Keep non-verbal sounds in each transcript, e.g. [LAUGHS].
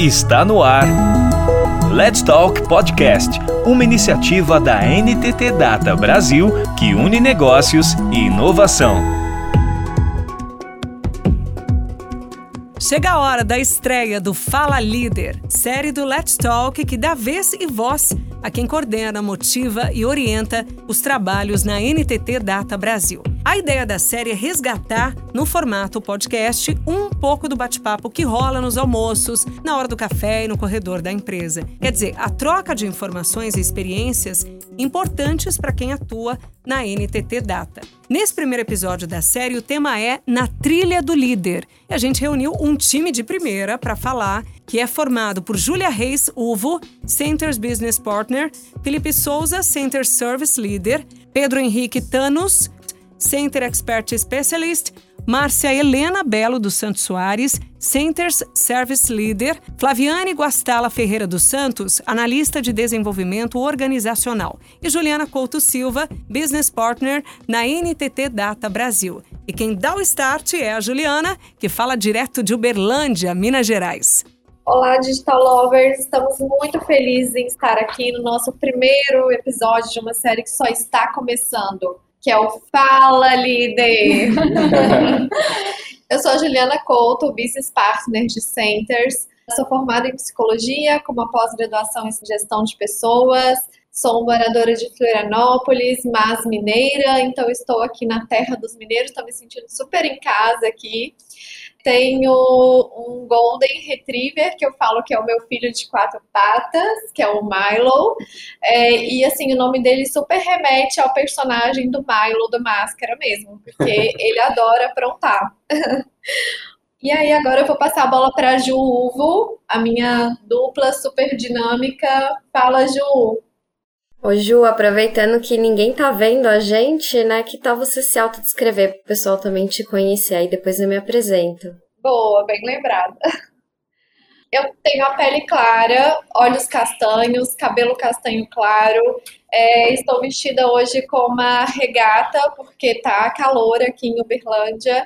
Está no ar. Let's Talk Podcast, uma iniciativa da NTT Data Brasil que une negócios e inovação. Chega a hora da estreia do Fala Líder, série do Let's Talk que dá vez e voz a quem coordena, motiva e orienta os trabalhos na NTT Data Brasil. A ideia da série é resgatar, no formato podcast, um pouco do bate-papo que rola nos almoços, na hora do café e no corredor da empresa. Quer dizer, a troca de informações e experiências importantes para quem atua na NTT Data. Nesse primeiro episódio da série, o tema é Na Trilha do Líder. E a gente reuniu um time de primeira para falar, que é formado por Júlia Reis Uvo, Centers Business Partner, Felipe Souza, Center Service Leader, Pedro Henrique Tanos, Center Expert Specialist, Márcia Helena Belo dos Santos Soares, Centers Service Leader, Flaviane Guastala Ferreira dos Santos, analista de desenvolvimento organizacional, e Juliana Couto Silva, Business Partner na NTT Data Brasil. E quem dá o start é a Juliana, que fala direto de Uberlândia, Minas Gerais. Olá, Digital Lovers! Estamos muito felizes em estar aqui no nosso primeiro episódio de uma série que só está começando que é o Fala Líder. [LAUGHS] eu sou a Juliana Couto, Business Partner de Centers. Sou formada em psicologia, com uma pós-graduação em gestão de pessoas. Sou moradora de Florianópolis, mas mineira, então estou aqui na terra dos mineiros, estou me sentindo super em casa aqui. Tenho um Golden Retriever, que eu falo que é o meu filho de quatro patas, que é o Milo. É, e assim, o nome dele super remete ao personagem do Milo do Máscara mesmo, porque [LAUGHS] ele adora aprontar. [LAUGHS] E aí, agora eu vou passar a bola para a Ju Uvo, a minha dupla super dinâmica. Fala, Ju. Ô Ju, aproveitando que ninguém tá vendo a gente, né? Que tal você se autodescrever pro pessoal também te conhecer? Aí depois eu me apresento. Boa, bem lembrada. Eu tenho a pele clara, olhos castanhos, cabelo castanho claro. É, estou vestida hoje com uma regata, porque tá calor aqui em Uberlândia.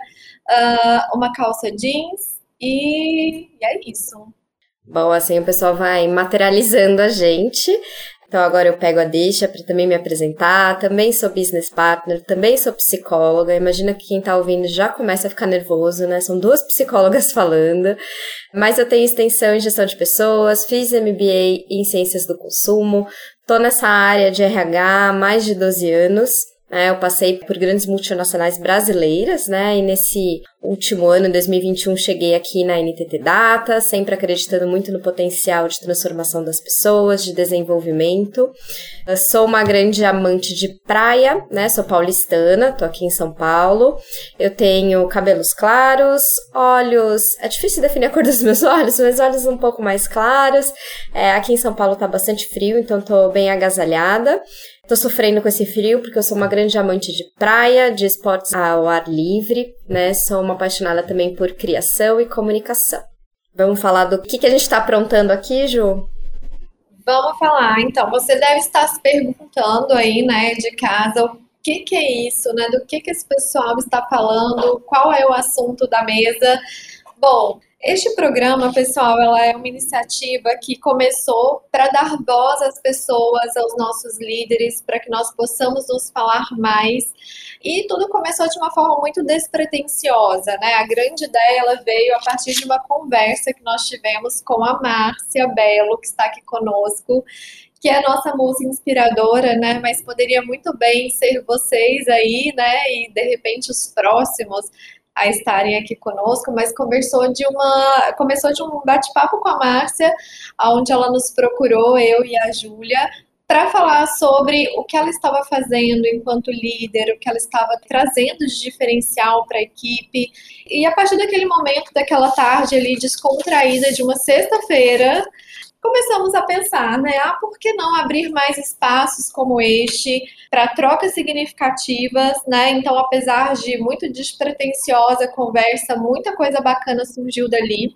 Uh, uma calça jeans e, e é isso. Bom, assim o pessoal vai materializando a gente. Então agora eu pego a deixa para também me apresentar. Também sou business partner, também sou psicóloga. Imagina que quem está ouvindo já começa a ficar nervoso, né? São duas [LAUGHS] psicólogas falando. Mas eu tenho extensão em gestão de pessoas, fiz MBA em ciências do consumo, tô nessa área de RH há mais de 12 anos. Né? Eu passei por grandes multinacionais brasileiras, né? E nesse último ano, 2021, cheguei aqui na NTT Data, sempre acreditando muito no potencial de transformação das pessoas, de desenvolvimento. Eu sou uma grande amante de praia, né? Sou paulistana, tô aqui em São Paulo. Eu tenho cabelos claros, olhos. É difícil definir a cor dos meus [LAUGHS] olhos, mas olhos um pouco mais claros. É, aqui em São Paulo tá bastante frio, então tô bem agasalhada. Tô sofrendo com esse frio porque eu sou uma grande amante de praia, de esportes ao ar livre, né? Sou uma apaixonada também por criação e comunicação. Vamos falar do que, que a gente está aprontando aqui, Ju? Vamos falar. Então, você deve estar se perguntando aí, né, de casa, o que, que é isso, né? Do que, que esse pessoal está falando, qual é o assunto da mesa. Bom, este programa, pessoal, ela é uma iniciativa que começou para dar voz às pessoas, aos nossos líderes, para que nós possamos nos falar mais. E tudo começou de uma forma muito despretensiosa, né? A grande ideia ela veio a partir de uma conversa que nós tivemos com a Márcia Belo, que está aqui conosco, que é a nossa musa inspiradora, né? Mas poderia muito bem ser vocês aí, né? E de repente os próximos a estarem aqui conosco, mas conversou de uma, começou de um bate-papo com a Márcia, onde ela nos procurou, eu e a Júlia, para falar sobre o que ela estava fazendo enquanto líder, o que ela estava trazendo de diferencial para a equipe. E a partir daquele momento, daquela tarde ali descontraída de uma sexta-feira, começamos a pensar, né? Ah, por que não abrir mais espaços como este para trocas significativas, né? Então, apesar de muito despretensiosa conversa, muita coisa bacana surgiu dali.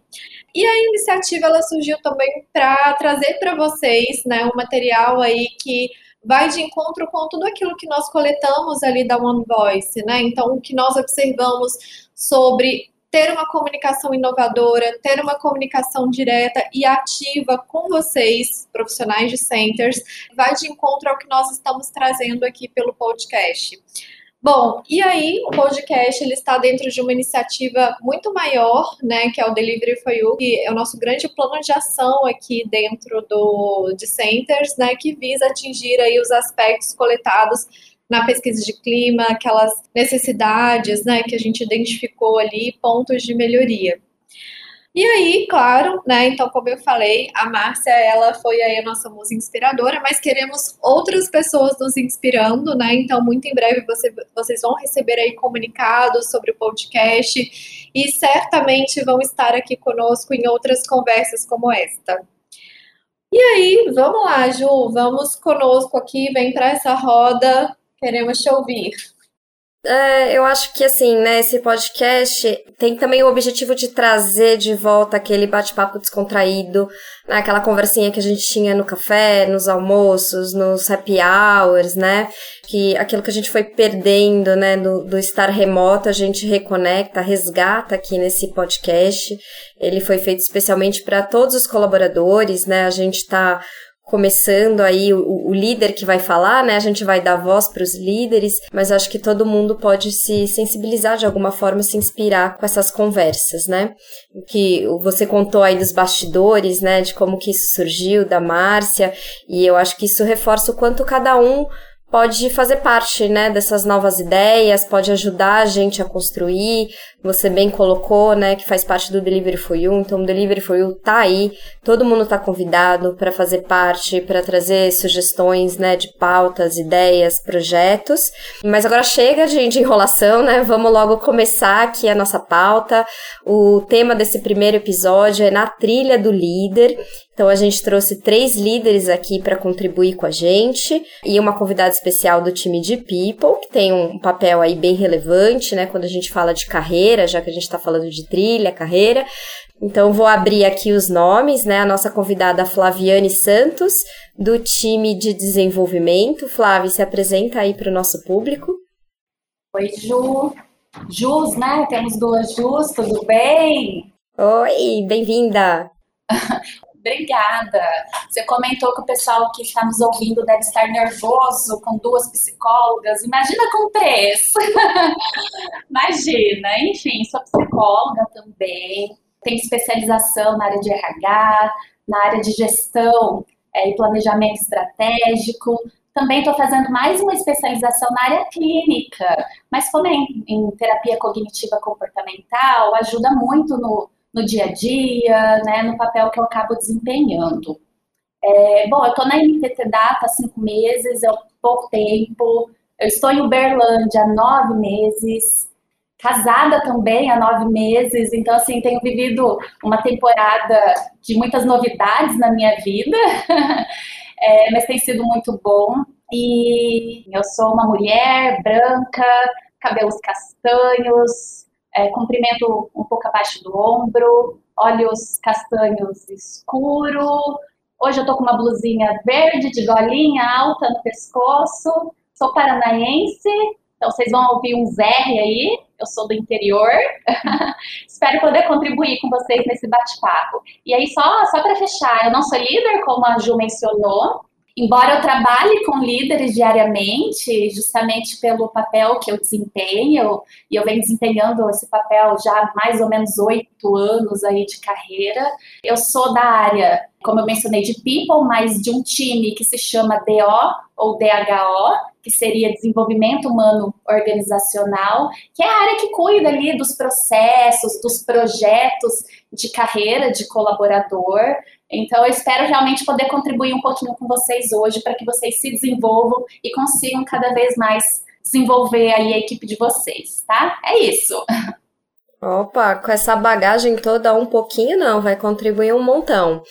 E a iniciativa ela surgiu também para trazer para vocês, né, um material aí que vai de encontro com tudo aquilo que nós coletamos ali da One Voice, né? Então, o que nós observamos sobre ter uma comunicação inovadora, ter uma comunicação direta e ativa com vocês, profissionais de centers, vai de encontro ao que nós estamos trazendo aqui pelo podcast. Bom, e aí o podcast ele está dentro de uma iniciativa muito maior, né, que é o Delivery for You, que é o nosso grande plano de ação aqui dentro do de Centers, né, que visa atingir aí os aspectos coletados na pesquisa de clima, aquelas necessidades, né, que a gente identificou ali, pontos de melhoria. E aí, claro, né? Então, como eu falei, a Márcia, ela foi aí a nossa musa inspiradora, mas queremos outras pessoas nos inspirando, né? Então, muito em breve você, vocês vão receber aí comunicados sobre o podcast e certamente vão estar aqui conosco em outras conversas como esta. E aí, vamos lá, Ju, vamos conosco aqui, vem para essa roda, queremos te ouvir. É, eu acho que assim, né, esse podcast tem também o objetivo de trazer de volta aquele bate-papo descontraído, né, aquela conversinha que a gente tinha no café, nos almoços, nos happy hours, né? Que aquilo que a gente foi perdendo, né, do, do estar remoto, a gente reconecta, resgata aqui nesse podcast. Ele foi feito especialmente para todos os colaboradores, né? A gente está começando aí o, o, líder que vai falar, né? A gente vai dar voz para os líderes, mas acho que todo mundo pode se sensibilizar de alguma forma, se inspirar com essas conversas, né? Que você contou aí dos bastidores, né? De como que isso surgiu, da Márcia, e eu acho que isso reforça o quanto cada um pode fazer parte, né, dessas novas ideias, pode ajudar a gente a construir. Você bem colocou, né, que faz parte do Delivery for You, então o Delivery for You tá aí, todo mundo tá convidado para fazer parte, para trazer sugestões, né, de pautas, ideias, projetos. Mas agora chega de, de enrolação, né? Vamos logo começar aqui a nossa pauta. O tema desse primeiro episódio é na trilha do líder. Então a gente trouxe três líderes aqui para contribuir com a gente e uma convidada especial do time de People, que tem um papel aí bem relevante, né, quando a gente fala de carreira, já que a gente está falando de trilha, carreira. Então vou abrir aqui os nomes, né? A nossa convidada Flaviane Santos, do time de desenvolvimento. Flávia, se apresenta aí para o nosso público. Oi, Ju. Jus, né? Temos duas Jus, tudo bem? Oi, bem-vinda. [LAUGHS] Obrigada. Você comentou que o pessoal que está nos ouvindo deve estar nervoso com duas psicólogas. Imagina com três. [LAUGHS] Imagina. Enfim, sou psicóloga também. Tenho especialização na área de RH, na área de gestão é, e planejamento estratégico. Também estou fazendo mais uma especialização na área clínica, mas como é em, em terapia cognitiva comportamental, ajuda muito no no dia a dia, né, no papel que eu acabo desempenhando. É, bom, eu estou na NTT Data há cinco meses, é pouco tempo. Eu estou em Uberlândia há nove meses, casada também há nove meses, então, assim, tenho vivido uma temporada de muitas novidades na minha vida, [LAUGHS] é, mas tem sido muito bom. E eu sou uma mulher branca, cabelos castanhos, é, comprimento um pouco abaixo do ombro, olhos castanhos escuro. Hoje eu tô com uma blusinha verde de golinha alta no pescoço. Sou paranaense, então vocês vão ouvir uns R aí. Eu sou do interior. [LAUGHS] Espero poder contribuir com vocês nesse bate-papo. E aí, só, só para fechar, eu não sou líder, como a Ju mencionou, Embora eu trabalhe com líderes diariamente, justamente pelo papel que eu desempenho, e eu venho desempenhando esse papel já há mais ou menos oito anos aí de carreira, eu sou da área, como eu mencionei, de people, mas de um time que se chama DO ou DHO, que seria Desenvolvimento Humano Organizacional, que é a área que cuida ali dos processos, dos projetos de carreira de colaborador, então, eu espero realmente poder contribuir um pouquinho com vocês hoje para que vocês se desenvolvam e consigam cada vez mais desenvolver aí a equipe de vocês, tá? É isso. Opa, com essa bagagem toda, um pouquinho não, vai contribuir um montão.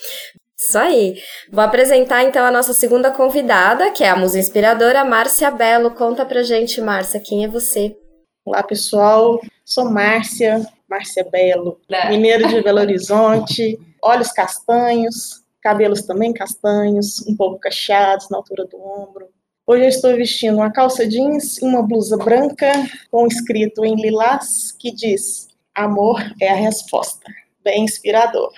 Isso aí. Vou apresentar então a nossa segunda convidada, que é a musa inspiradora Márcia Belo. Conta pra gente, Márcia, quem é você? Olá, pessoal. Sou Márcia, Márcia Belo, né? mineira de Belo Horizonte, olhos castanhos, cabelos também castanhos, um pouco cacheados na altura do ombro. Hoje eu estou vestindo uma calça jeans e uma blusa branca com escrito em lilás que diz Amor é a resposta. Bem inspirador.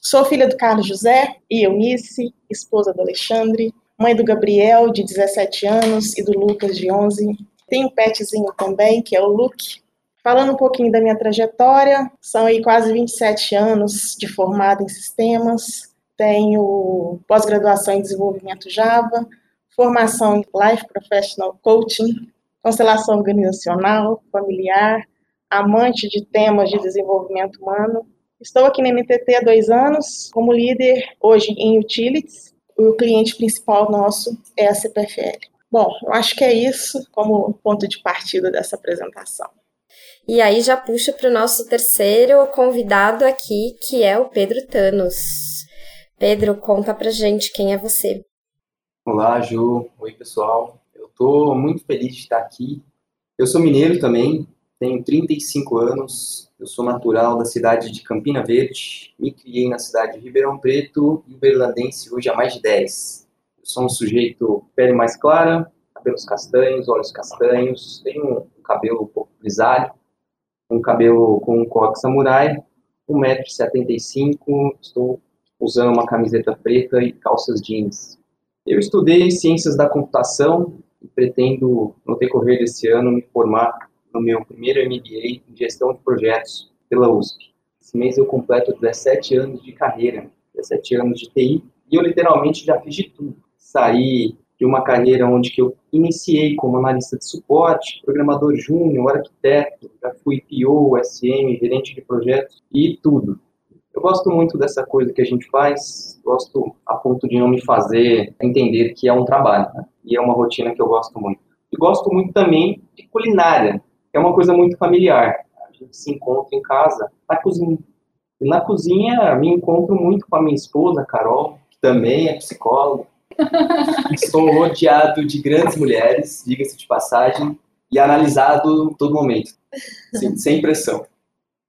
Sou filha do Carlos José e Eunice, esposa do Alexandre, mãe do Gabriel, de 17 anos, e do Lucas, de 11. Tenho um petzinho também, que é o Luke. Falando um pouquinho da minha trajetória, são aí quase 27 anos de formada em sistemas, tenho pós-graduação em desenvolvimento Java, formação em Life Professional Coaching, constelação organizacional, familiar, amante de temas de desenvolvimento humano. Estou aqui na MTT há dois anos, como líder hoje em Utilities. O cliente principal nosso é a CPFL. Bom, eu acho que é isso como ponto de partida dessa apresentação. E aí já puxa para o nosso terceiro convidado aqui, que é o Pedro Tanos. Pedro, conta pra gente quem é você. Olá, Ju. Oi, pessoal. Eu estou muito feliz de estar aqui. Eu sou mineiro também, tenho 35 anos, eu sou natural da cidade de Campina Verde, me criei na cidade de Ribeirão Preto e uberlandense hoje há mais de 10. Eu sou um sujeito pele mais clara, cabelos castanhos, olhos castanhos, tenho um cabelo um pouco grisalho, um cabelo com um coque samurai, 1,75m, estou usando uma camiseta preta e calças jeans. Eu estudei Ciências da Computação e pretendo, no decorrer desse ano, me formar no meu primeiro MBA em Gestão de Projetos pela USP. Esse mês eu completo 17 anos de carreira, 17 anos de TI, e eu literalmente já fiz de tudo. Saí de uma carreira onde que eu iniciei como analista de suporte, programador júnior, arquiteto, já fui PO, SM, gerente de projetos e tudo. Eu gosto muito dessa coisa que a gente faz, gosto a ponto de não me fazer entender que é um trabalho, né? e é uma rotina que eu gosto muito. E gosto muito também de culinária, é uma coisa muito familiar. A gente se encontra em casa, na cozinha. E na cozinha me encontro muito com a minha esposa, Carol, que também é psicóloga. Estou rodeado de grandes mulheres, diga-se de passagem, e analisado todo momento, sem, sem pressão.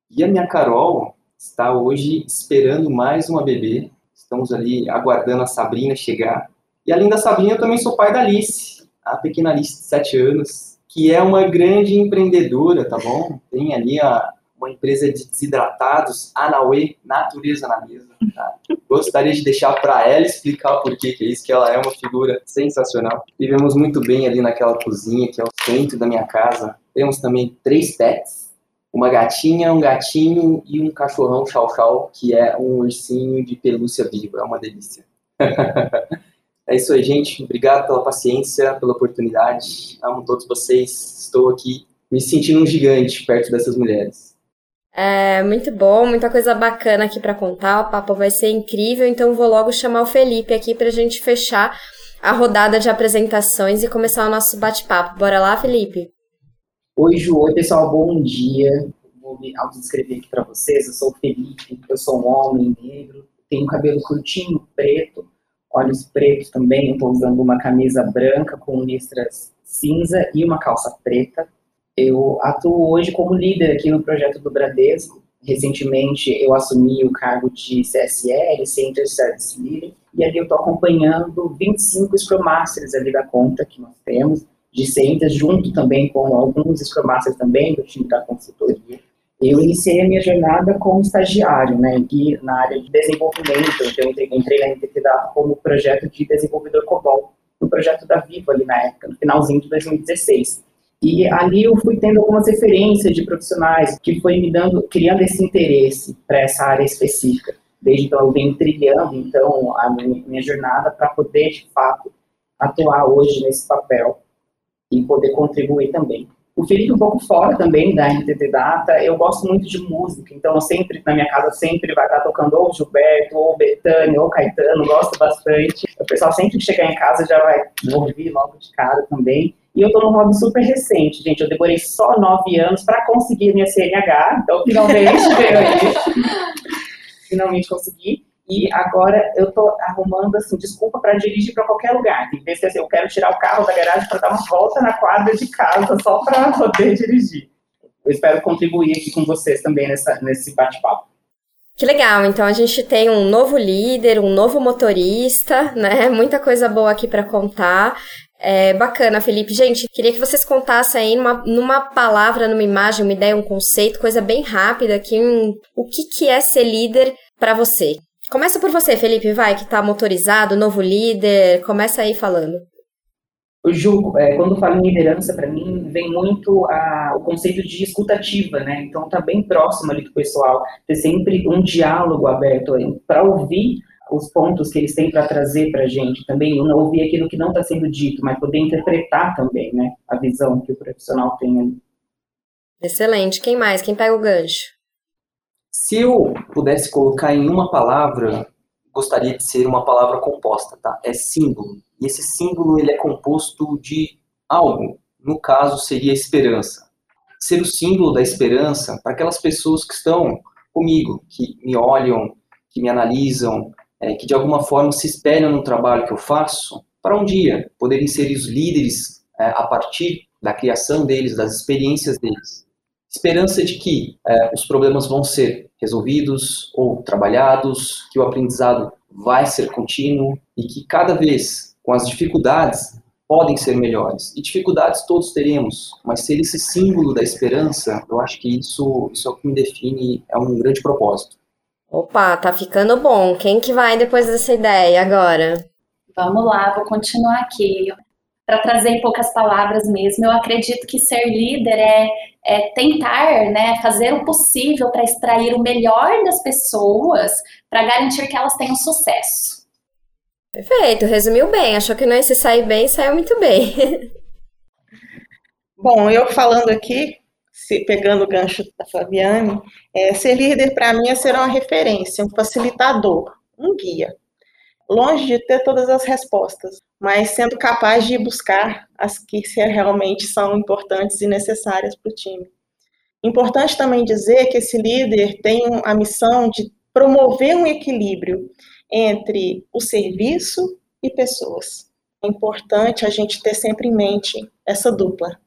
E a minha Carol está hoje esperando mais uma bebê. Estamos ali aguardando a Sabrina chegar. E além da Sabrina, eu também sou pai da Alice, a pequena Alice de 7 anos, que é uma grande empreendedora, tá bom? Tem ali a, uma empresa de desidratados, Anauê Natureza na Mesa. Tá? Gostaria de deixar para ela explicar o porquê que é isso, que ela é uma figura sensacional. Vivemos muito bem ali naquela cozinha, que é o centro da minha casa. Temos também três pets, uma gatinha, um gatinho e um cachorrão chau-chau, que é um ursinho de pelúcia viva. É uma delícia. [LAUGHS] É isso aí, gente. Obrigado pela paciência, pela oportunidade. Amo todos vocês. Estou aqui me sentindo um gigante perto dessas mulheres. É muito bom, muita coisa bacana aqui para contar. O papo vai ser incrível, então vou logo chamar o Felipe aqui para a gente fechar a rodada de apresentações e começar o nosso bate-papo. Bora lá, Felipe? Oi, Ju. Oi, pessoal. Bom dia. Vou me autodescrever aqui para vocês. Eu sou o Felipe, eu sou um homem negro, tenho cabelo curtinho, preto, olhos pretos também. Estou usando uma camisa branca com listras cinza e uma calça preta. Eu atuo hoje como líder aqui no projeto do Bradesco. Recentemente eu assumi o cargo de CSL, Center Service Leader, e ali eu estou acompanhando 25 Scrum Masters ali da conta que nós temos, de Centers, junto também com alguns Scrum Masters também do time da consultoria. Eu iniciei a minha jornada como estagiário, né, aqui na área de desenvolvimento, então eu entrei, na NTT Data como projeto de desenvolvedor COBOL, no projeto da Vivo ali na época, no finalzinho de 2016. E ali eu fui tendo algumas referências de profissionais que foi me dando, criando esse interesse para essa área específica. Desde então eu venho trilhando, então, a minha, minha jornada para poder, de fato, atuar hoje nesse papel e poder contribuir também. O Felipe um pouco fora também da NTT Data, eu gosto muito de música, então eu sempre, na minha casa, sempre vai estar tocando ou Gilberto, ou Betânia, ou Caetano, gosto bastante. O pessoal sempre que chegar em casa já vai ouvir logo de cara também. E eu tô num hobby super recente, gente, eu demorei só nove anos para conseguir minha CNH, então finalmente [LAUGHS] veio aí. finalmente consegui. E agora eu tô arrumando, assim, desculpa para dirigir para qualquer lugar. Tem vezes assim, eu quero tirar o carro da garagem para dar uma volta na quadra de casa só para [LAUGHS] poder dirigir. Eu espero contribuir aqui com vocês também nessa, nesse bate-papo. Que legal, então a gente tem um novo líder, um novo motorista, né? Muita coisa boa aqui para contar. É bacana, Felipe. Gente, queria que vocês contassem aí numa, numa palavra, numa imagem, uma ideia, um conceito, coisa bem rápida, aqui, um, o que, que é ser líder para você. Começa por você, Felipe, vai, que tá motorizado, novo líder, começa aí falando. O Ju, é, quando falo em liderança, para mim, vem muito a, o conceito de escutativa, né? Então, tá bem próximo ali do pessoal, ter sempre um diálogo aberto para ouvir os pontos que eles têm para trazer para a gente também, não ouvir aquilo que não está sendo dito, mas poder interpretar também, né, a visão que o profissional tem ali. Excelente. Quem mais? Quem pega o gancho? Se eu pudesse colocar em uma palavra, gostaria de ser uma palavra composta, tá? É símbolo. E esse símbolo ele é composto de algo. No caso seria esperança. Ser o símbolo da esperança para aquelas pessoas que estão comigo, que me olham, que me analisam, é, que de alguma forma se espelham no trabalho que eu faço, para um dia poderem ser os líderes é, a partir da criação deles, das experiências deles. Esperança de que é, os problemas vão ser resolvidos ou trabalhados, que o aprendizado vai ser contínuo e que cada vez com as dificuldades podem ser melhores. E dificuldades todos teremos, mas ser esse símbolo da esperança, eu acho que isso, isso é o que me define, é um grande propósito. Opa, tá ficando bom. Quem que vai depois dessa ideia agora? Vamos lá, vou continuar aqui. Para trazer em poucas palavras mesmo, eu acredito que ser líder é, é tentar né, fazer o possível para extrair o melhor das pessoas para garantir que elas tenham sucesso. Perfeito, resumiu bem. Achou que não ia se sair bem, saiu muito bem. [LAUGHS] Bom, eu falando aqui, se, pegando o gancho da Fabiane, é, ser líder para mim é ser uma referência, um facilitador, um guia. Longe de ter todas as respostas, mas sendo capaz de buscar as que realmente são importantes e necessárias para o time. Importante também dizer que esse líder tem a missão de promover um equilíbrio entre o serviço e pessoas. É importante a gente ter sempre em mente essa dupla.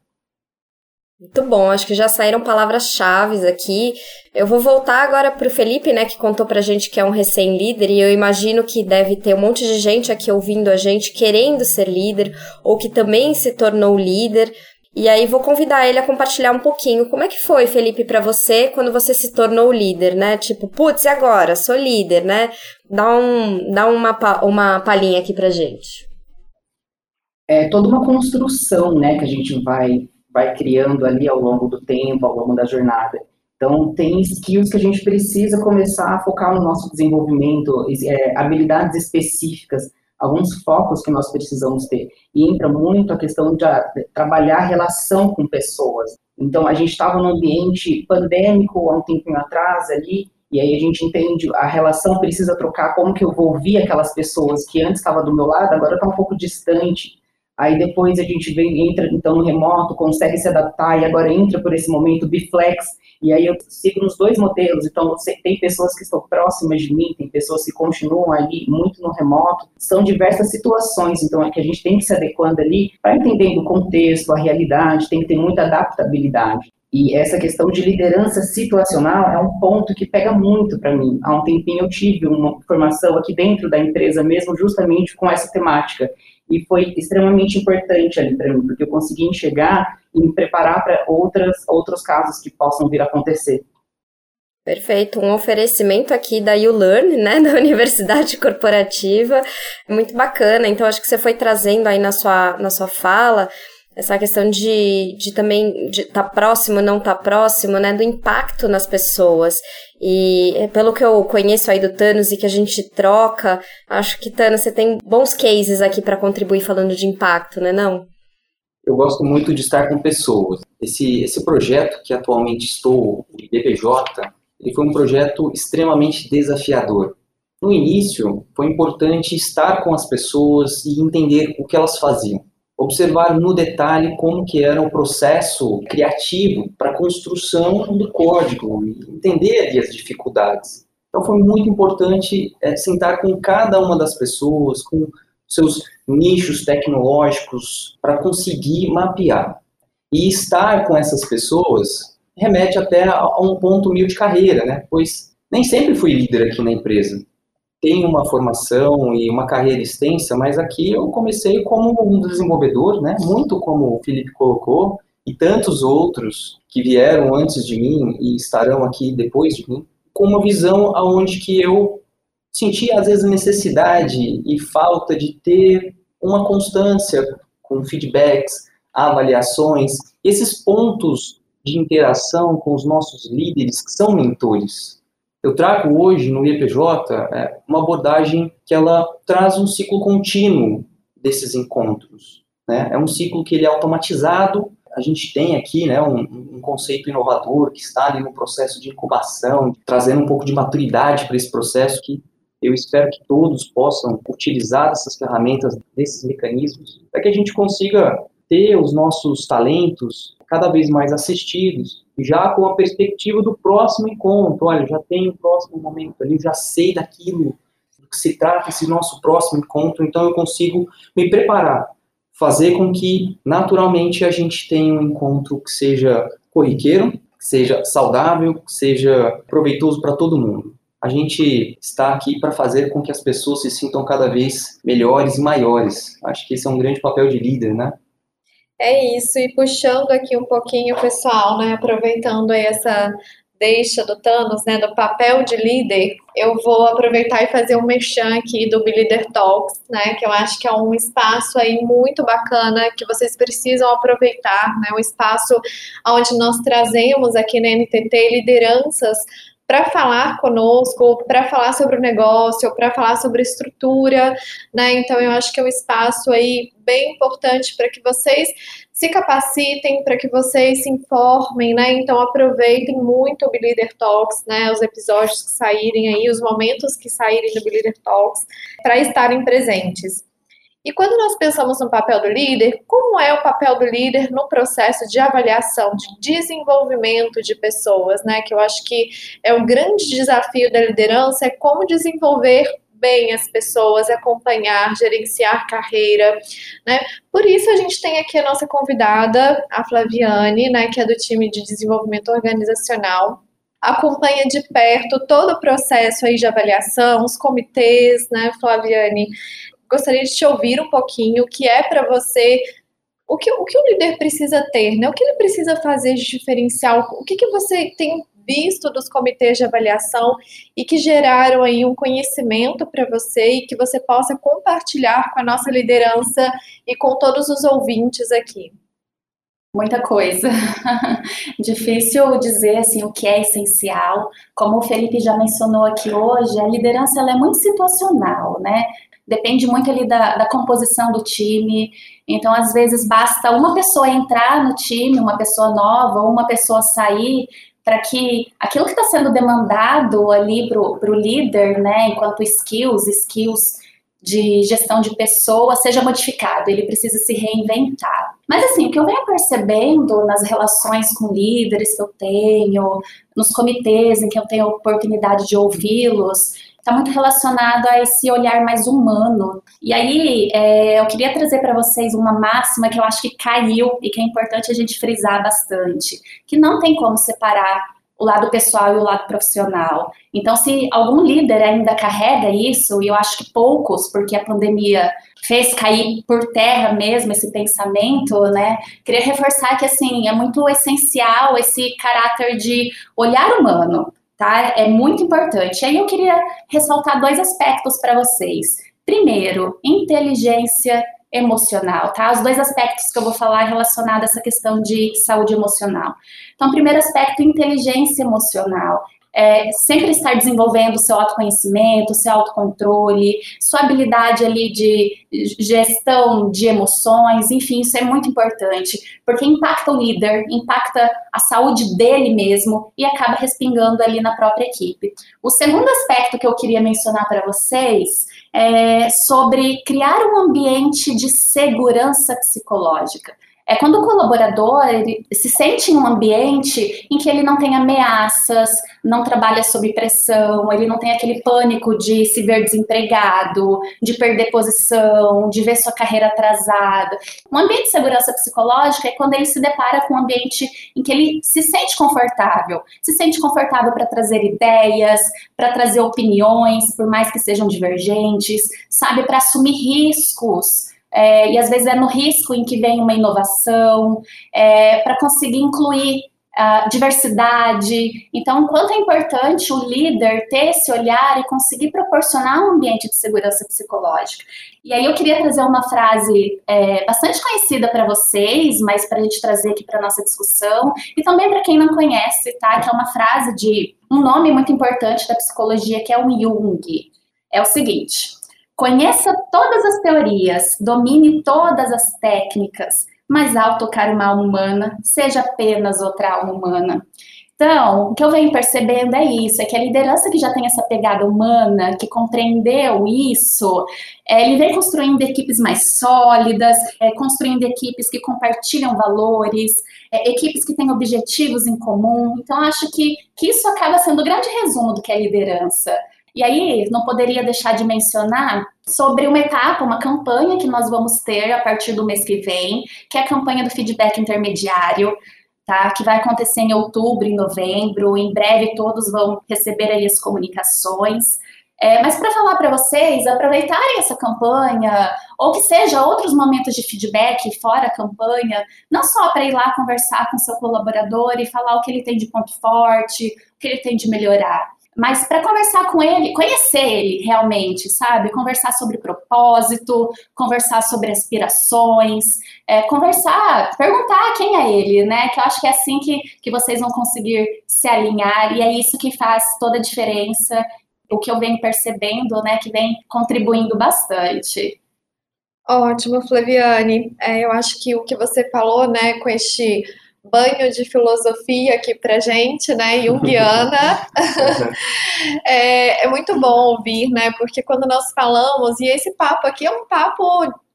Muito bom, acho que já saíram palavras-chave aqui. Eu vou voltar agora para o Felipe, né, que contou para a gente que é um recém-líder, e eu imagino que deve ter um monte de gente aqui ouvindo a gente querendo ser líder, ou que também se tornou líder. E aí vou convidar ele a compartilhar um pouquinho. Como é que foi, Felipe, para você quando você se tornou líder, né? Tipo, putz, e agora? Sou líder, né? Dá, um, dá uma, uma palhinha aqui pra gente. É toda uma construção, né, que a gente vai vai criando ali ao longo do tempo, ao longo da jornada. Então, tem skills que a gente precisa começar a focar no nosso desenvolvimento, é, habilidades específicas, alguns focos que nós precisamos ter. E entra muito a questão de trabalhar a relação com pessoas. Então, a gente estava num ambiente pandêmico há um tempinho atrás ali, e aí a gente entende, a relação precisa trocar, como que eu vou ouvir aquelas pessoas que antes estavam do meu lado, agora está um pouco distante. Aí depois a gente vem, entra então no remoto, consegue se adaptar e agora entra por esse momento biflex. E aí eu sigo nos dois modelos. Então tem pessoas que estão próximas de mim, tem pessoas que continuam ali muito no remoto. São diversas situações, então é que a gente tem que se adequando ali para entender o contexto, a realidade, tem que ter muita adaptabilidade. E essa questão de liderança situacional é um ponto que pega muito para mim. Há um tempinho eu tive uma formação aqui dentro da empresa mesmo, justamente com essa temática e foi extremamente importante ali para mim, porque eu consegui enxergar e me preparar para outras outros casos que possam vir a acontecer. Perfeito, um oferecimento aqui da YouLearn, né, [LAUGHS] da Universidade Corporativa, muito bacana. Então acho que você foi trazendo aí na sua na sua fala essa questão de, de também estar tá próximo, não estar tá próximo, né, do impacto nas pessoas. E é, pelo que eu conheço aí do Thanos e que a gente troca, acho que Thanos, você tem bons cases aqui para contribuir falando de impacto, né, não? Eu gosto muito de estar com pessoas. Esse, esse projeto que atualmente estou, o IBPJ, ele foi um projeto extremamente desafiador. No início, foi importante estar com as pessoas e entender o que elas faziam observar no detalhe como que era o processo criativo para a construção do código, entender ali as dificuldades. Então foi muito importante é, sentar com cada uma das pessoas, com seus nichos tecnológicos, para conseguir mapear. E estar com essas pessoas remete até a um ponto mil de carreira, né? Pois nem sempre fui líder aqui na empresa. Tenho uma formação e uma carreira extensa, mas aqui eu comecei como um desenvolvedor, né? Muito como o Felipe colocou, e tantos outros que vieram antes de mim e estarão aqui depois de mim, com uma visão aonde que eu sentia às vezes necessidade e falta de ter uma constância com feedbacks, avaliações, esses pontos de interação com os nossos líderes que são mentores. Eu trago hoje no IEPJ é, uma abordagem que ela traz um ciclo contínuo desses encontros. Né? É um ciclo que ele é automatizado. A gente tem aqui né, um, um conceito inovador que está ali no processo de incubação, trazendo um pouco de maturidade para esse processo que eu espero que todos possam utilizar essas ferramentas, desses mecanismos, para que a gente consiga ter os nossos talentos cada vez mais assistidos, já com a perspectiva do próximo encontro. Olha, já tem o próximo momento ali, já sei daquilo do que se trata esse nosso próximo encontro, então eu consigo me preparar, fazer com que naturalmente a gente tenha um encontro que seja corriqueiro, que seja saudável, que seja proveitoso para todo mundo. A gente está aqui para fazer com que as pessoas se sintam cada vez melhores e maiores. Acho que esse é um grande papel de líder, né? É isso, e puxando aqui um pouquinho pessoal, né, aproveitando aí essa deixa do Thanos, né, do papel de líder, eu vou aproveitar e fazer um merchan aqui do Be Leader Talks, né, que eu acho que é um espaço aí muito bacana que vocês precisam aproveitar, né, um espaço onde nós trazemos aqui na NTT lideranças para falar conosco, para falar sobre o negócio, para falar sobre estrutura, né? Então eu acho que é um espaço aí bem importante para que vocês se capacitem, para que vocês se informem, né? Então aproveitem muito o Leader Talks, né? Os episódios que saírem aí, os momentos que saírem do Leader Talks, para estarem presentes. E quando nós pensamos no papel do líder, como é o papel do líder no processo de avaliação, de desenvolvimento de pessoas, né? Que eu acho que é o grande desafio da liderança é como desenvolver bem as pessoas, acompanhar, gerenciar carreira, né? Por isso a gente tem aqui a nossa convidada, a Flaviane, né, que é do time de desenvolvimento organizacional, acompanha de perto todo o processo aí de avaliação, os comitês, né, Flaviane? Gostaria de te ouvir um pouquinho, o que é para você, o que, o que o líder precisa ter, né? O que ele precisa fazer de diferencial, o que, que você tem visto dos comitês de avaliação e que geraram aí um conhecimento para você e que você possa compartilhar com a nossa liderança e com todos os ouvintes aqui. Muita coisa. [LAUGHS] Difícil dizer assim o que é essencial. Como o Felipe já mencionou aqui hoje, a liderança ela é muito situacional, né? Depende muito ali da, da composição do time. Então, às vezes, basta uma pessoa entrar no time, uma pessoa nova, ou uma pessoa sair, para que aquilo que está sendo demandado ali para o líder, né, enquanto skills, skills de gestão de pessoas, seja modificado, ele precisa se reinventar. Mas assim, o que eu venho percebendo nas relações com líderes que eu tenho, nos comitês em que eu tenho a oportunidade de ouvi-los, está muito relacionado a esse olhar mais humano. E aí, é, eu queria trazer para vocês uma máxima que eu acho que caiu e que é importante a gente frisar bastante, que não tem como separar o lado pessoal e o lado profissional. Então, se algum líder ainda carrega isso, e eu acho que poucos, porque a pandemia fez cair por terra mesmo esse pensamento, né? Queria reforçar que assim é muito essencial esse caráter de olhar humano, tá? É muito importante. Aí eu queria ressaltar dois aspectos para vocês. Primeiro, inteligência emocional, tá? Os dois aspectos que eu vou falar relacionados a essa questão de saúde emocional. Então, primeiro aspecto, inteligência emocional é, sempre estar desenvolvendo seu autoconhecimento, seu autocontrole, sua habilidade ali de gestão de emoções, enfim, isso é muito importante, porque impacta o líder, impacta a saúde dele mesmo e acaba respingando ali na própria equipe. O segundo aspecto que eu queria mencionar para vocês é sobre criar um ambiente de segurança psicológica. É quando o colaborador se sente em um ambiente em que ele não tem ameaças, não trabalha sob pressão, ele não tem aquele pânico de se ver desempregado, de perder posição, de ver sua carreira atrasada. Um ambiente de segurança psicológica é quando ele se depara com um ambiente em que ele se sente confortável, se sente confortável para trazer ideias, para trazer opiniões, por mais que sejam divergentes, sabe, para assumir riscos é, e às vezes é no risco em que vem uma inovação, é, para conseguir incluir a diversidade. Então, quanto é importante o líder ter esse olhar e conseguir proporcionar um ambiente de segurança psicológica. E aí eu queria trazer uma frase é, bastante conhecida para vocês, mas para a gente trazer aqui para nossa discussão, e também para quem não conhece, tá? Que é uma frase de um nome muito importante da psicologia, que é o Jung. É o seguinte: Conheça todas as teorias, domine todas as técnicas, mas ao tocar uma alma humana, seja apenas outra alma humana. Então, o que eu venho percebendo é isso, é que a liderança que já tem essa pegada humana, que compreendeu isso, é, ele vem construindo equipes mais sólidas, é, construindo equipes que compartilham valores, é, equipes que têm objetivos em comum. Então, acho que, que isso acaba sendo o grande resumo do que é liderança. E aí, não poderia deixar de mencionar sobre uma etapa, uma campanha que nós vamos ter a partir do mês que vem, que é a campanha do feedback intermediário, tá? Que vai acontecer em outubro, em novembro. Em breve todos vão receber aí as comunicações. É, mas para falar para vocês, aproveitarem essa campanha, ou que seja outros momentos de feedback fora a campanha, não só para ir lá conversar com seu colaborador e falar o que ele tem de ponto forte, o que ele tem de melhorar, mas para conversar com ele, conhecer ele realmente, sabe? Conversar sobre propósito, conversar sobre aspirações, é, conversar, perguntar quem é ele, né? Que eu acho que é assim que, que vocês vão conseguir se alinhar e é isso que faz toda a diferença, o que eu venho percebendo, né? Que vem contribuindo bastante. Ótimo, Flaviane. É, eu acho que o que você falou, né, com este banho de filosofia aqui pra gente, né, junguiana. [LAUGHS] é, é muito bom ouvir, né, porque quando nós falamos, e esse papo aqui é um papo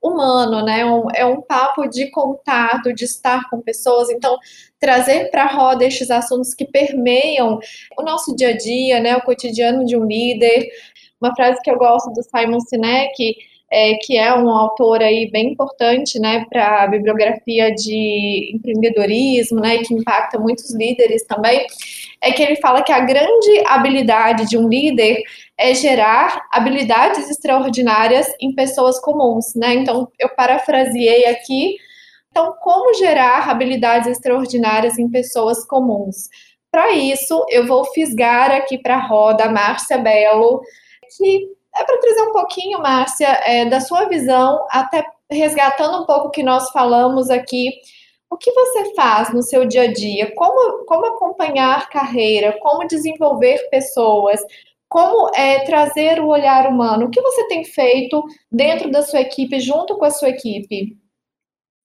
humano, né, um, é um papo de contato, de estar com pessoas, então trazer para a roda estes assuntos que permeiam o nosso dia a dia, né, o cotidiano de um líder. Uma frase que eu gosto do Simon Sinek, é, que é um autor aí bem importante, né, para a bibliografia de empreendedorismo, né, que impacta muitos líderes também, é que ele fala que a grande habilidade de um líder é gerar habilidades extraordinárias em pessoas comuns, né? Então, eu parafraseei aqui. Então, como gerar habilidades extraordinárias em pessoas comuns? Para isso, eu vou fisgar aqui para a roda a Márcia Belo, que é para trazer um pouquinho, Márcia, é, da sua visão, até resgatando um pouco o que nós falamos aqui. O que você faz no seu dia a dia? Como, como acompanhar carreira? Como desenvolver pessoas? Como é, trazer o olhar humano? O que você tem feito dentro da sua equipe, junto com a sua equipe?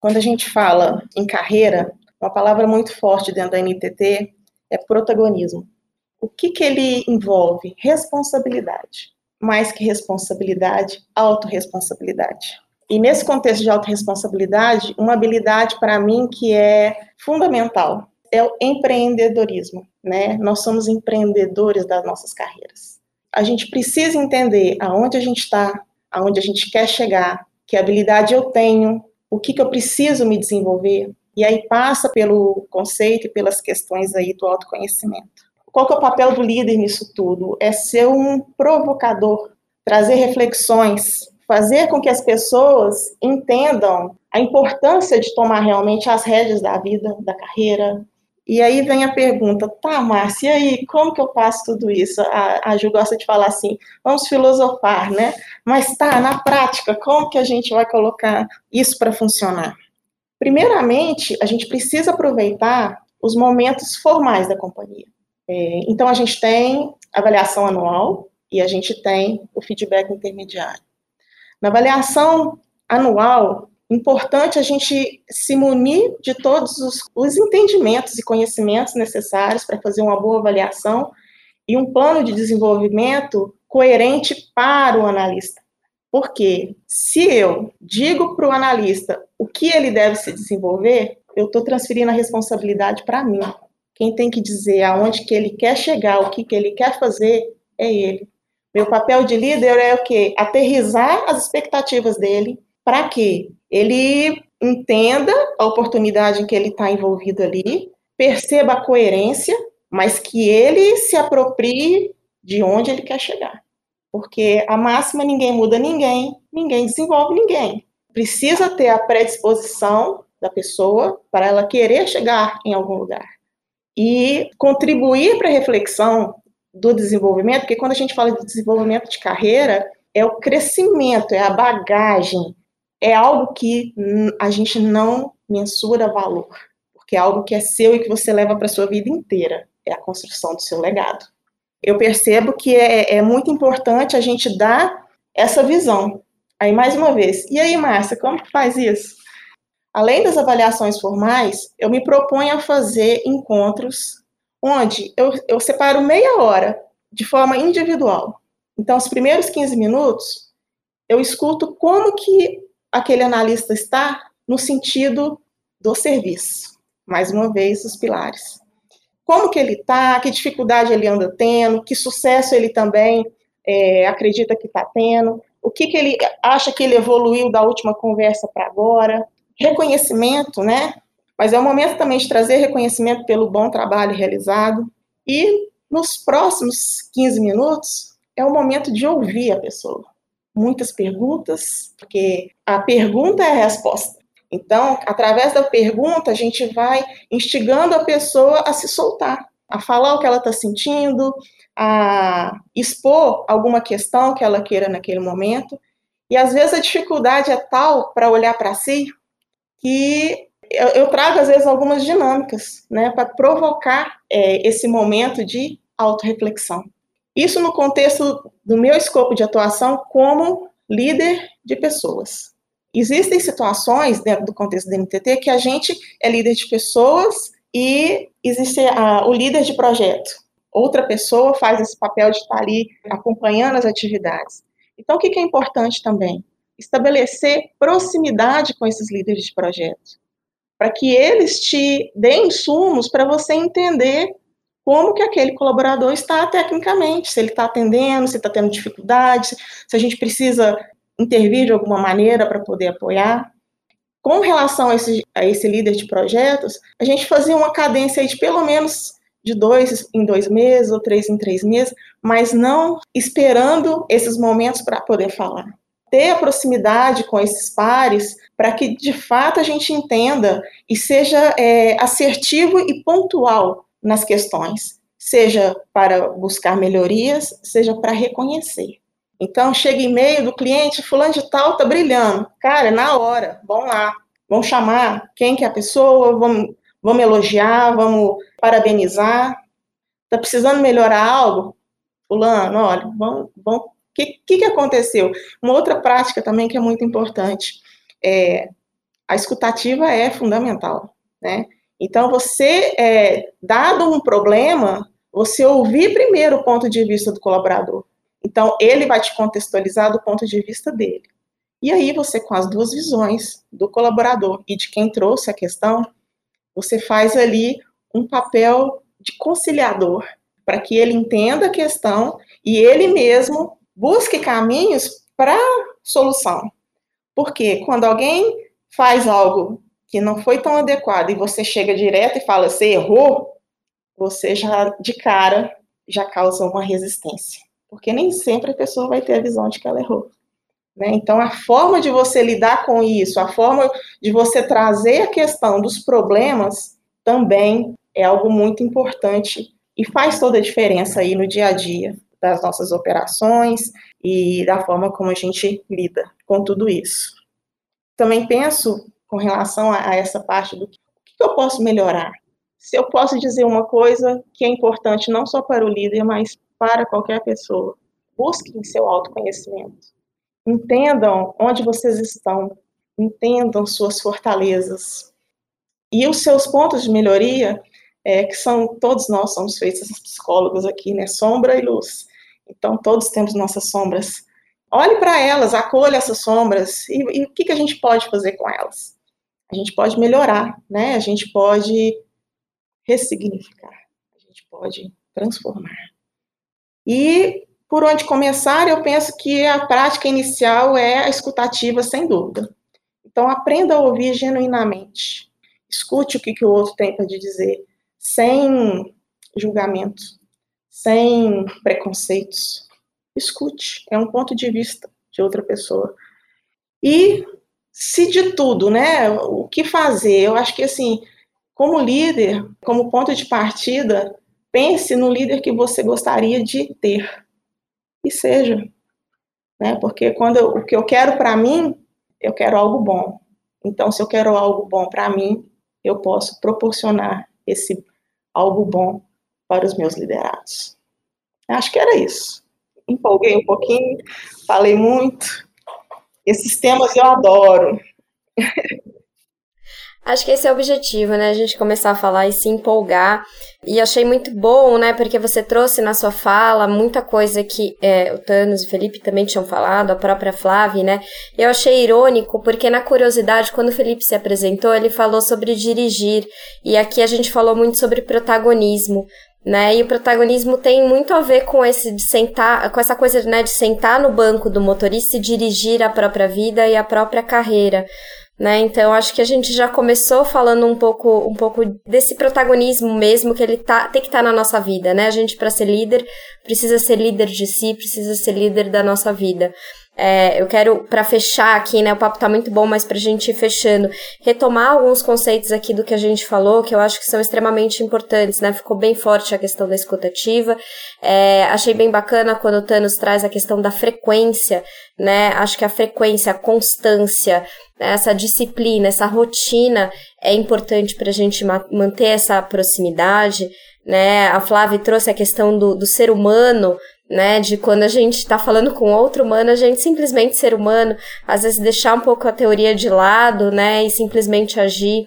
Quando a gente fala em carreira, uma palavra muito forte dentro da NTT é protagonismo. O que, que ele envolve? Responsabilidade mais que responsabilidade, autorresponsabilidade. E nesse contexto de autorresponsabilidade, uma habilidade para mim que é fundamental é o empreendedorismo, né? Nós somos empreendedores das nossas carreiras. A gente precisa entender aonde a gente está, aonde a gente quer chegar, que habilidade eu tenho, o que, que eu preciso me desenvolver, e aí passa pelo conceito e pelas questões aí do autoconhecimento. Qual que é o papel do líder nisso tudo? É ser um provocador, trazer reflexões, fazer com que as pessoas entendam a importância de tomar realmente as rédeas da vida, da carreira. E aí vem a pergunta, tá, Márcia, e aí, como que eu faço tudo isso? A, a Ju gosta de falar assim, vamos filosofar, né? Mas tá, na prática, como que a gente vai colocar isso para funcionar? Primeiramente, a gente precisa aproveitar os momentos formais da companhia. É, então, a gente tem avaliação anual e a gente tem o feedback intermediário. Na avaliação anual, importante a gente se munir de todos os, os entendimentos e conhecimentos necessários para fazer uma boa avaliação e um plano de desenvolvimento coerente para o analista. Porque se eu digo para o analista o que ele deve se desenvolver, eu estou transferindo a responsabilidade para mim. Quem tem que dizer aonde que ele quer chegar, o que, que ele quer fazer, é ele. Meu papel de líder é o quê? Aterrizar as expectativas dele para que ele entenda a oportunidade em que ele está envolvido ali, perceba a coerência, mas que ele se aproprie de onde ele quer chegar. Porque a máxima ninguém muda ninguém, ninguém desenvolve ninguém. Precisa ter a predisposição da pessoa para ela querer chegar em algum lugar. E contribuir para a reflexão do desenvolvimento, porque quando a gente fala de desenvolvimento de carreira, é o crescimento, é a bagagem, é algo que a gente não mensura valor, porque é algo que é seu e que você leva para a sua vida inteira, é a construção do seu legado. Eu percebo que é, é muito importante a gente dar essa visão. Aí, mais uma vez, e aí, Márcia, como que faz isso? Além das avaliações formais, eu me proponho a fazer encontros onde eu, eu separo meia hora de forma individual. Então, os primeiros 15 minutos, eu escuto como que aquele analista está no sentido do serviço. Mais uma vez, os pilares. Como que ele está, que dificuldade ele anda tendo, que sucesso ele também é, acredita que está tendo, o que, que ele acha que ele evoluiu da última conversa para agora, reconhecimento, né? Mas é o momento também de trazer reconhecimento pelo bom trabalho realizado. E nos próximos 15 minutos, é o momento de ouvir a pessoa muitas perguntas, porque a pergunta é a resposta. Então, através da pergunta, a gente vai instigando a pessoa a se soltar, a falar o que ela está sentindo, a expor alguma questão que ela queira naquele momento. E às vezes a dificuldade é tal para olhar para si que eu, eu, trago às vezes algumas dinâmicas, né, para provocar é, esse momento de autorreflexão. Isso no contexto do meu escopo de atuação como líder de pessoas. Existem situações dentro do contexto do NTT que a gente é líder de pessoas e existe a, o líder de projeto. Outra pessoa faz esse papel de estar ali acompanhando as atividades. Então, o que é importante também? Estabelecer proximidade com esses líderes de projeto, para que eles te deem insumos para você entender como que aquele colaborador está tecnicamente, se ele está atendendo, se está tendo dificuldades, se a gente precisa intervir de alguma maneira para poder apoiar. Com relação a esse, a esse líder de projetos, a gente fazia uma cadência de pelo menos de dois em dois meses ou três em três meses, mas não esperando esses momentos para poder falar. Ter a proximidade com esses pares para que de fato a gente entenda e seja é, assertivo e pontual nas questões, seja para buscar melhorias, seja para reconhecer. Então, chega e-mail do cliente, fulano de tal tá brilhando. Cara, na hora, vamos lá, vamos chamar quem que é a pessoa, vamos, vamos elogiar, vamos parabenizar. Tá precisando melhorar algo? Fulano, olha, vamos, vamos o que, que, que, aconteceu? Uma outra prática também que é muito importante, é, a escutativa é fundamental, né? Então, você, é, dado um problema, você ouvir primeiro o ponto de vista do colaborador. Então, ele vai te contextualizar do ponto de vista dele. E aí, você, com as duas visões do colaborador e de quem trouxe a questão, você faz ali um papel de conciliador, para que ele entenda a questão e ele mesmo busque caminhos para solução. Porque quando alguém faz algo que não foi tão adequado e você chega direto e fala, você errou, você já de cara já causa uma resistência. Porque nem sempre a pessoa vai ter a visão de que ela errou. Né? Então, a forma de você lidar com isso, a forma de você trazer a questão dos problemas, também é algo muito importante e faz toda a diferença aí no dia a dia das nossas operações e da forma como a gente lida com tudo isso. Também penso com relação a, a essa parte do que, que eu posso melhorar. Se eu posso dizer uma coisa que é importante não só para o líder, mas para qualquer pessoa, busquem seu autoconhecimento. Entendam onde vocês estão, entendam suas fortalezas e os seus pontos de melhoria, é, que são todos nós somos feitos psicólogos aqui, né? Sombra e luz. Então todos temos nossas sombras Olhe para elas, acolha essas sombras e, e o que, que a gente pode fazer com elas? A gente pode melhorar, né? A gente pode ressignificar, a gente pode transformar. E por onde começar, eu penso que a prática inicial é a escutativa, sem dúvida. Então, aprenda a ouvir genuinamente. Escute o que, que o outro tem para te dizer, sem julgamento, sem preconceitos. Escute, é um ponto de vista de outra pessoa. E se de tudo, né, o que fazer? Eu acho que, assim, como líder, como ponto de partida, pense no líder que você gostaria de ter e seja. Né? Porque quando eu, o que eu quero para mim, eu quero algo bom. Então, se eu quero algo bom para mim, eu posso proporcionar esse algo bom para os meus liderados. Acho que era isso. Empolguei um pouquinho, falei muito. Esses temas eu adoro. [LAUGHS] Acho que esse é o objetivo, né? A gente começar a falar e se empolgar. E achei muito bom, né? Porque você trouxe na sua fala muita coisa que é, o Thanos e o Felipe também tinham falado, a própria Flávia, né? Eu achei irônico, porque na curiosidade, quando o Felipe se apresentou, ele falou sobre dirigir. E aqui a gente falou muito sobre protagonismo. Né? E o protagonismo tem muito a ver com esse de sentar, com essa coisa né, de sentar no banco do motorista e dirigir a própria vida e a própria carreira. Né? Então acho que a gente já começou falando um pouco, um pouco desse protagonismo mesmo que ele tá, tem que estar tá na nossa vida, né? A gente para ser líder precisa ser líder de si, precisa ser líder da nossa vida. É, eu quero, para fechar aqui, né? O papo tá muito bom, mas pra gente ir fechando, retomar alguns conceitos aqui do que a gente falou, que eu acho que são extremamente importantes, né? Ficou bem forte a questão da escutativa. É, achei bem bacana quando o Thanos traz a questão da frequência, né? Acho que a frequência, a constância, essa disciplina, essa rotina é importante para a gente manter essa proximidade, né? A Flávia trouxe a questão do, do ser humano né? De quando a gente está falando com outro humano, a gente simplesmente ser humano, às vezes deixar um pouco a teoria de lado, né? E simplesmente agir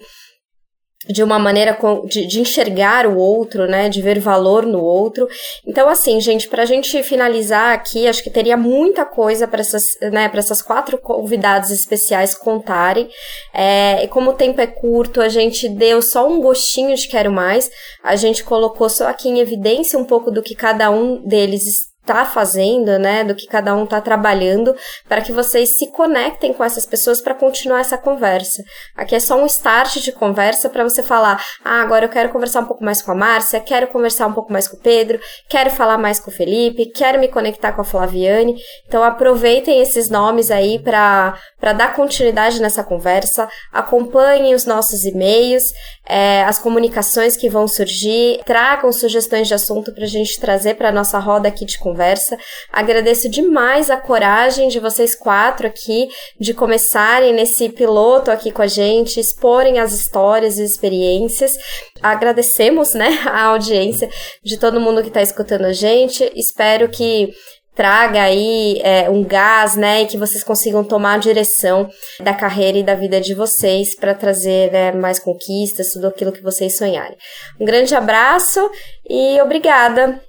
de uma maneira de, de, enxergar o outro, né, de ver valor no outro. Então, assim, gente, para a gente finalizar aqui, acho que teria muita coisa para essas, né, para essas quatro convidados especiais contarem. É, e como o tempo é curto, a gente deu só um gostinho de quero mais. A gente colocou só aqui em evidência um pouco do que cada um deles tá fazendo, né, do que cada um tá trabalhando, para que vocês se conectem com essas pessoas para continuar essa conversa. Aqui é só um start de conversa para você falar: "Ah, agora eu quero conversar um pouco mais com a Márcia, quero conversar um pouco mais com o Pedro, quero falar mais com o Felipe, quero me conectar com a Flaviane". Então aproveitem esses nomes aí para para dar continuidade nessa conversa, acompanhem os nossos e-mails, é, as comunicações que vão surgir, tragam sugestões de assunto para a gente trazer para nossa roda aqui de conversa conversa. Agradeço demais a coragem de vocês quatro aqui de começarem nesse piloto aqui com a gente, exporem as histórias e experiências. Agradecemos, né, [LAUGHS] a audiência de todo mundo que está escutando a gente. Espero que traga aí é, um gás, né, e que vocês consigam tomar a direção da carreira e da vida de vocês para trazer né, mais conquistas, tudo aquilo que vocês sonharem. Um grande abraço e obrigada.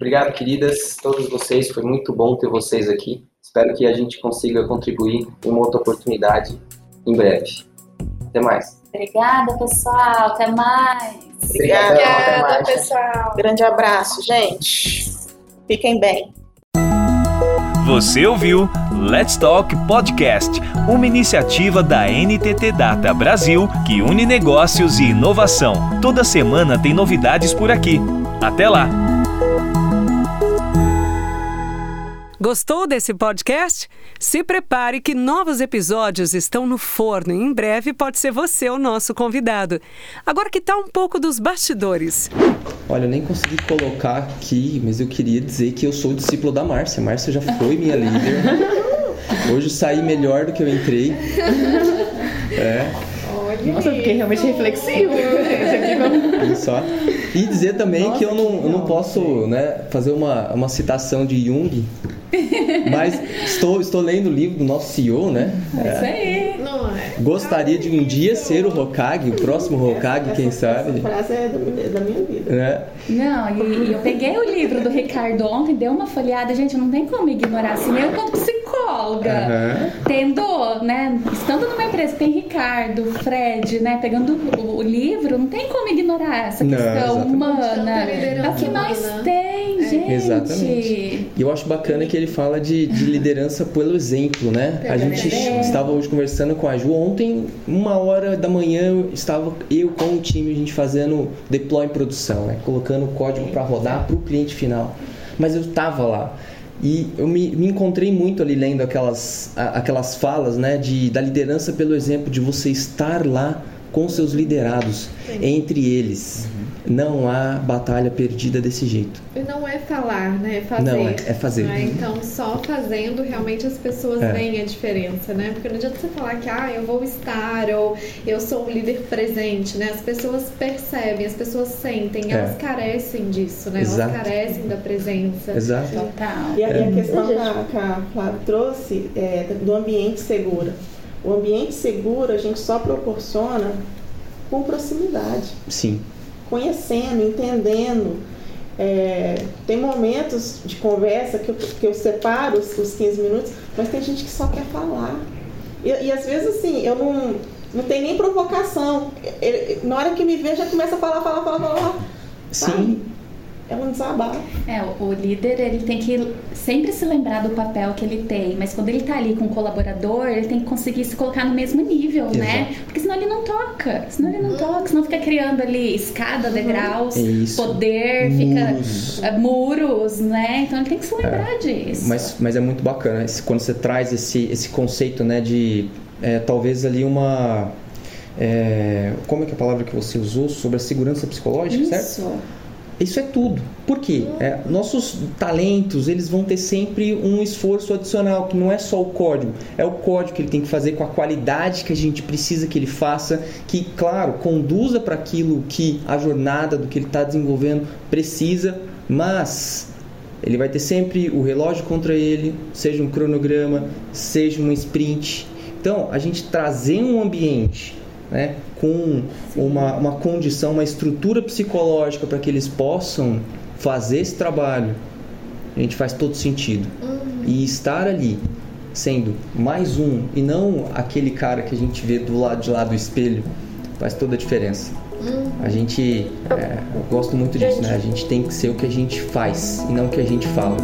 Obrigado, queridas, todos vocês. Foi muito bom ter vocês aqui. Espero que a gente consiga contribuir em uma outra oportunidade em breve. Até mais. Obrigada, pessoal. Até mais. Obrigada, Obrigada mais. pessoal. Grande abraço, gente. Fiquem bem. Você ouviu Let's Talk Podcast, uma iniciativa da NTT Data Brasil que une negócios e inovação. Toda semana tem novidades por aqui. Até lá! Gostou desse podcast? Se prepare que novos episódios estão no forno e em breve pode ser você o nosso convidado. Agora que tal um pouco dos bastidores? Olha, eu nem consegui colocar aqui, mas eu queria dizer que eu sou discípulo da Márcia. Márcia já foi minha líder. Hoje eu saí melhor do que eu entrei. É. Nossa, eu fiquei realmente reflexivo. Só. E dizer também Nossa, que eu não, eu não posso né, fazer uma, uma citação de Jung, [LAUGHS] mas estou, estou lendo o livro do nosso CEO, né? É isso aí. Não é. Gostaria de um dia ser o Hokage, o próximo Hokage, quem sabe. Essa frase é da minha vida. Né? Não, e, e, eu peguei o livro do Ricardo ontem, dei uma folheada, gente, não tem como ignorar assim, eu quanto psicólogo psicóloga. Uhum. Tendo, né, estando numa empresa que tem Ricardo, Fred, né, pegando o, o livro, não tem como ignorar essa questão não, humana. É o que nós tem, é. Gente. Exatamente. E eu acho bacana que ele fala de, de liderança pelo exemplo, né? A gente estava hoje conversando com a Ju. Ontem, uma hora da manhã, estava eu com o time, a gente fazendo deploy em produção, né? Colocando o código para rodar para o cliente final. Mas eu estava lá. E eu me, me, encontrei muito ali lendo aquelas, aquelas falas né, de, da liderança pelo exemplo de você estar lá com seus liderados, Sim. entre eles. Não há batalha perdida desse jeito. E não é falar, né? É fazer. Não, é, é fazer. Né? Então, só fazendo realmente as pessoas é. veem a diferença, né? Porque não adianta você falar que, ah, eu vou estar, ou eu sou um líder presente, né? As pessoas percebem, as pessoas sentem, é. elas carecem disso, né? Exato. Elas carecem da presença. Exato. Total. E, a, e a é. questão que a, que a Flávia trouxe é do ambiente seguro. O ambiente seguro a gente só proporciona com proximidade. Sim. Conhecendo, entendendo. É, tem momentos de conversa que eu, que eu separo os, os 15 minutos, mas tem gente que só quer falar. E, e às vezes, assim, eu não, não tenho nem provocação. Ele, na hora que me vê, já começa a falar, falar, falar, falar. Sim é um desabafo. É, o líder ele tem que sempre se lembrar do papel que ele tem, mas quando ele está ali com o colaborador, ele tem que conseguir se colocar no mesmo nível, né? Exato. né? Porque senão ele não toca, senão ele não toca, senão fica criando ali escada, uhum. degraus, Isso. poder, muros. fica uh, muros, né? Então ele tem que se lembrar é. disso. Mas, mas é muito bacana quando você traz esse, esse conceito, né, de é, talvez ali uma é, como é que é a palavra que você usou sobre a segurança psicológica, Isso. certo? Isso é tudo. Por quê? É, nossos talentos, eles vão ter sempre um esforço adicional, que não é só o código, é o código que ele tem que fazer com a qualidade que a gente precisa que ele faça, que, claro, conduza para aquilo que a jornada do que ele está desenvolvendo precisa, mas ele vai ter sempre o relógio contra ele, seja um cronograma, seja um sprint. Então, a gente trazer um ambiente né, com uma, uma condição, uma estrutura psicológica para que eles possam fazer esse trabalho, a gente faz todo sentido. Uhum. E estar ali, sendo mais um, e não aquele cara que a gente vê do lado de lá do espelho, faz toda a diferença. Uhum. A gente, é, eu gosto muito disso, né? A gente tem que ser o que a gente faz e não o que a gente fala.